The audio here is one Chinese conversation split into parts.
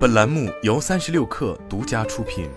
本栏目由三十六氪独家出品。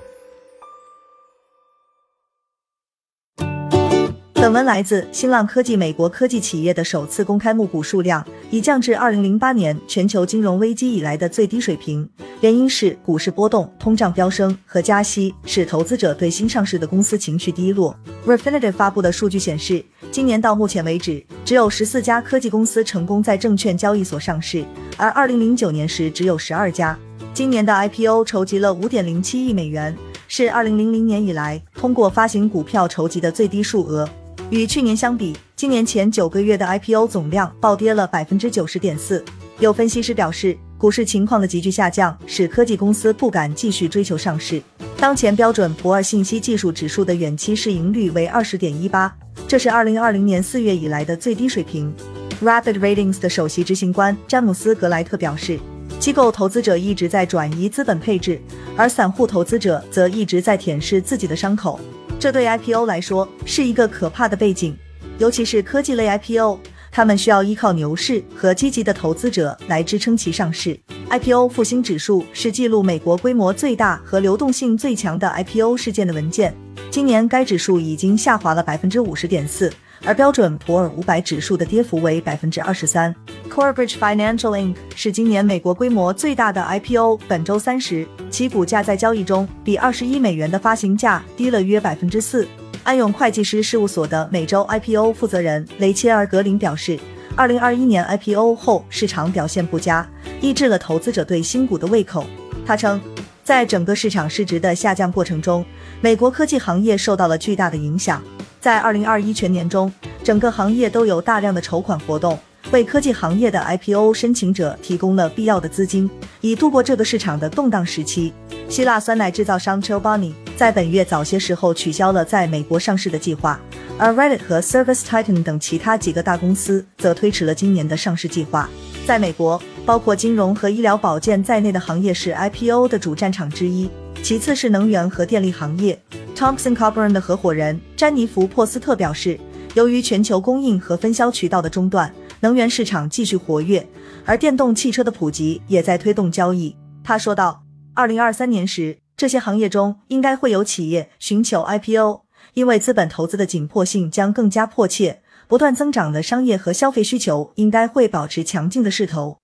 本文来自新浪科技。美国科技企业的首次公开募股数量已降至二零零八年全球金融危机以来的最低水平，原因是股市波动、通胀飙升和加息，使投资者对新上市的公司情绪低落。Refinitiv 发布的数据显示，今年到目前为止，只有十四家科技公司成功在证券交易所上市，而二零零九年时只有十二家。今年的 IPO 筹集了五点零七亿美元，是二零零零年以来通过发行股票筹集的最低数额。与去年相比，今年前九个月的 IPO 总量暴跌了百分之九十点四。有分析师表示，股市情况的急剧下降使科技公司不敢继续追求上市。当前标准普尔信息技术指数的远期市盈率为二十点一八，这是二零二零年四月以来的最低水平。Rapid Ratings 的首席执行官詹姆斯·格莱特表示，机构投资者一直在转移资本配置，而散户投资者则一直在舔舐自己的伤口。这对 IPO 来说是一个可怕的背景，尤其是科技类 IPO，他们需要依靠牛市和积极的投资者来支撑其上市。IPO 复兴指数是记录美国规模最大和流动性最强的 IPO 事件的文件，今年该指数已经下滑了百分之五十点四。而标准普尔五百指数的跌幅为百分之二十三。Corebridge Financial Inc. 是今年美国规模最大的 IPO。本周三十，其股价在交易中比二十一美元的发行价低了约百分之四。安永会计师事务所的美洲 IPO 负责人雷切尔·格林表示，二零二一年 IPO 后市场表现不佳，抑制了投资者对新股的胃口。他称，在整个市场市值的下降过程中，美国科技行业受到了巨大的影响。在二零二一全年中，整个行业都有大量的筹款活动，为科技行业的 IPO 申请者提供了必要的资金，以度过这个市场的动荡时期。希腊酸奶制造商 Chobani 在本月早些时候取消了在美国上市的计划，而 Reddit 和 Service Titan 等其他几个大公司则推迟了今年的上市计划。在美国，包括金融和医疗保健在内的行业是 IPO 的主战场之一，其次是能源和电力行业。Thompson c o b r n 的合伙人詹妮弗·珀斯特表示，由于全球供应和分销渠道的中断，能源市场继续活跃，而电动汽车的普及也在推动交易。他说道：“二零二三年时，这些行业中应该会有企业寻求 IPO，因为资本投资的紧迫性将更加迫切。不断增长的商业和消费需求应该会保持强劲的势头。”